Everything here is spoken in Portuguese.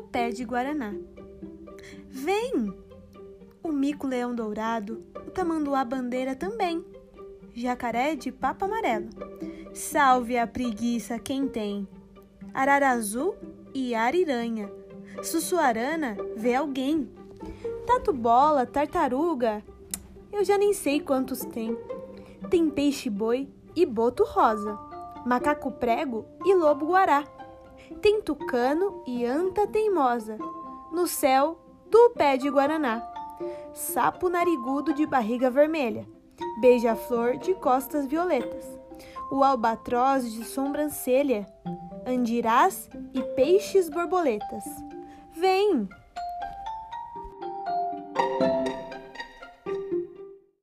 pé de guaraná. Vem! O mico-leão dourado, o tamanduá-bandeira também. Jacaré de papo amarelo. Salve a preguiça quem tem. Arara azul e ariranha. Sussuarana vê alguém. Tatu bola, tartaruga, eu já nem sei quantos tem. Tem peixe-boi e boto rosa, macaco prego e lobo guará. Tem tucano e anta teimosa, no céu do pé de guaraná. Sapo narigudo de barriga vermelha, beija-flor de costas violetas. O albatroz de sobrancelha, andirás e peixes borboletas. Vem,